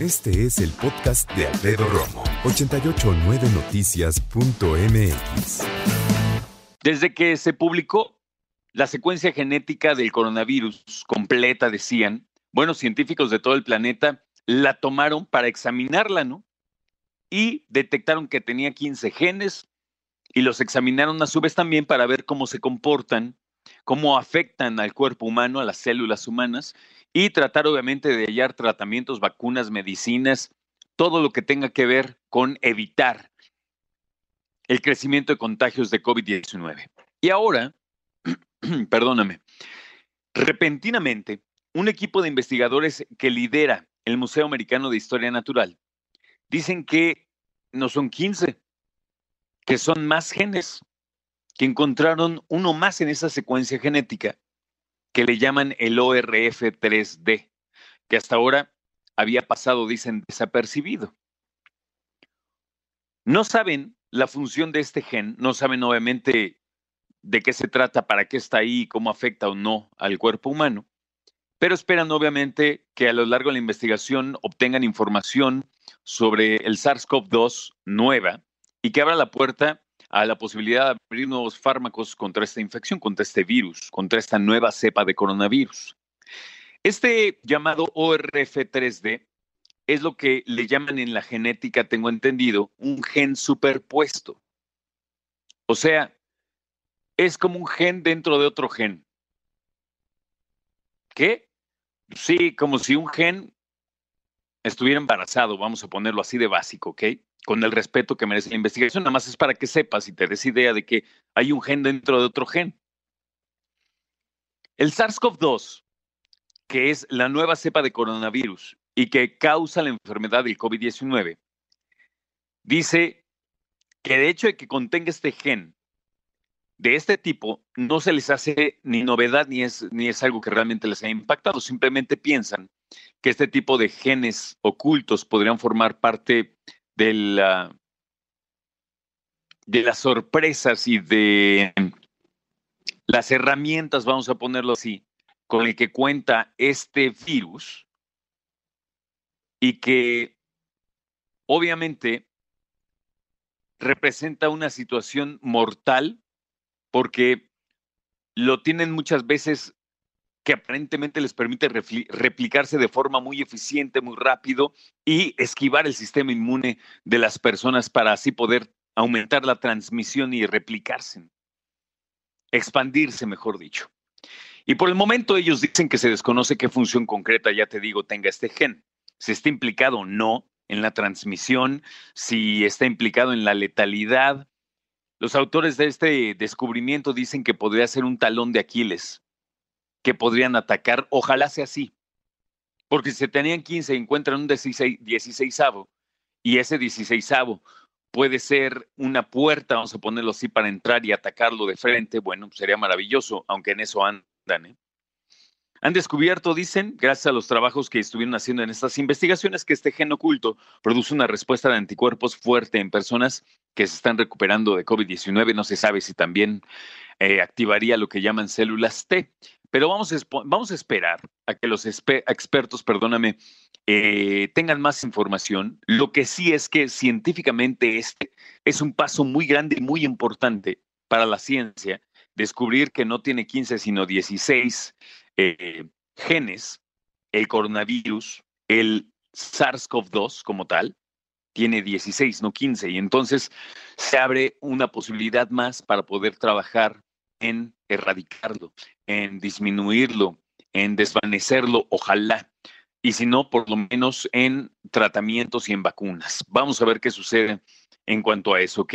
Este es el podcast de Alfredo Romo. 889noticias.mx. Desde que se publicó la secuencia genética del coronavirus completa, decían, buenos científicos de todo el planeta la tomaron para examinarla, ¿no? Y detectaron que tenía 15 genes y los examinaron a su vez también para ver cómo se comportan, cómo afectan al cuerpo humano, a las células humanas, y tratar obviamente de hallar tratamientos, vacunas, medicinas, todo lo que tenga que ver con evitar el crecimiento de contagios de COVID-19. Y ahora, perdóname, repentinamente, un equipo de investigadores que lidera el Museo Americano de Historia Natural dicen que no son 15, que son más genes, que encontraron uno más en esa secuencia genética que le llaman el ORF3D, que hasta ahora había pasado, dicen, desapercibido. No saben la función de este gen, no saben obviamente de qué se trata, para qué está ahí, cómo afecta o no al cuerpo humano, pero esperan obviamente que a lo largo de la investigación obtengan información sobre el SARS-CoV-2 nueva y que abra la puerta a la posibilidad de abrir nuevos fármacos contra esta infección, contra este virus, contra esta nueva cepa de coronavirus. Este llamado ORF3D es lo que le llaman en la genética, tengo entendido, un gen superpuesto. O sea, es como un gen dentro de otro gen. ¿Qué? Sí, como si un gen estuviera embarazado, vamos a ponerlo así de básico, ¿ok? Con el respeto que merece la investigación, nada más es para que sepas y te des idea de que hay un gen dentro de otro gen. El SARS-CoV-2, que es la nueva cepa de coronavirus y que causa la enfermedad del COVID-19, dice que de hecho de que contenga este gen de este tipo, no se les hace ni novedad ni es, ni es algo que realmente les haya impactado, simplemente piensan que este tipo de genes ocultos podrían formar parte de, la, de las sorpresas y de las herramientas, vamos a ponerlo así, con el que cuenta este virus y que obviamente representa una situación mortal porque lo tienen muchas veces que aparentemente les permite replicarse de forma muy eficiente, muy rápido y esquivar el sistema inmune de las personas para así poder aumentar la transmisión y replicarse, expandirse, mejor dicho. Y por el momento ellos dicen que se desconoce qué función concreta, ya te digo, tenga este gen. Si está implicado o no en la transmisión, si está implicado en la letalidad. Los autores de este descubrimiento dicen que podría ser un talón de Aquiles que podrían atacar. Ojalá sea así. Porque si tenían 15 encuentran un 16, 16 y ese 16 puede ser una puerta, vamos a ponerlo así, para entrar y atacarlo de frente, bueno, sería maravilloso, aunque en eso andan. ¿eh? Han descubierto, dicen, gracias a los trabajos que estuvieron haciendo en estas investigaciones, que este gen oculto produce una respuesta de anticuerpos fuerte en personas que se están recuperando de COVID-19. No se sabe si también eh, activaría lo que llaman células T. Pero vamos a, esperar a que los expertos, perdóname, eh, tengan más información. Lo que sí es que científicamente este es un paso muy grande y muy importante para la ciencia, descubrir que no tiene 15 sino 16 eh, genes, el coronavirus, el SARS-CoV-2 como tal, tiene 16, no 15, y entonces se abre una posibilidad más para poder trabajar en erradicarlo, en disminuirlo, en desvanecerlo, ojalá. Y si no, por lo menos en tratamientos y en vacunas. Vamos a ver qué sucede en cuanto a eso, ¿ok?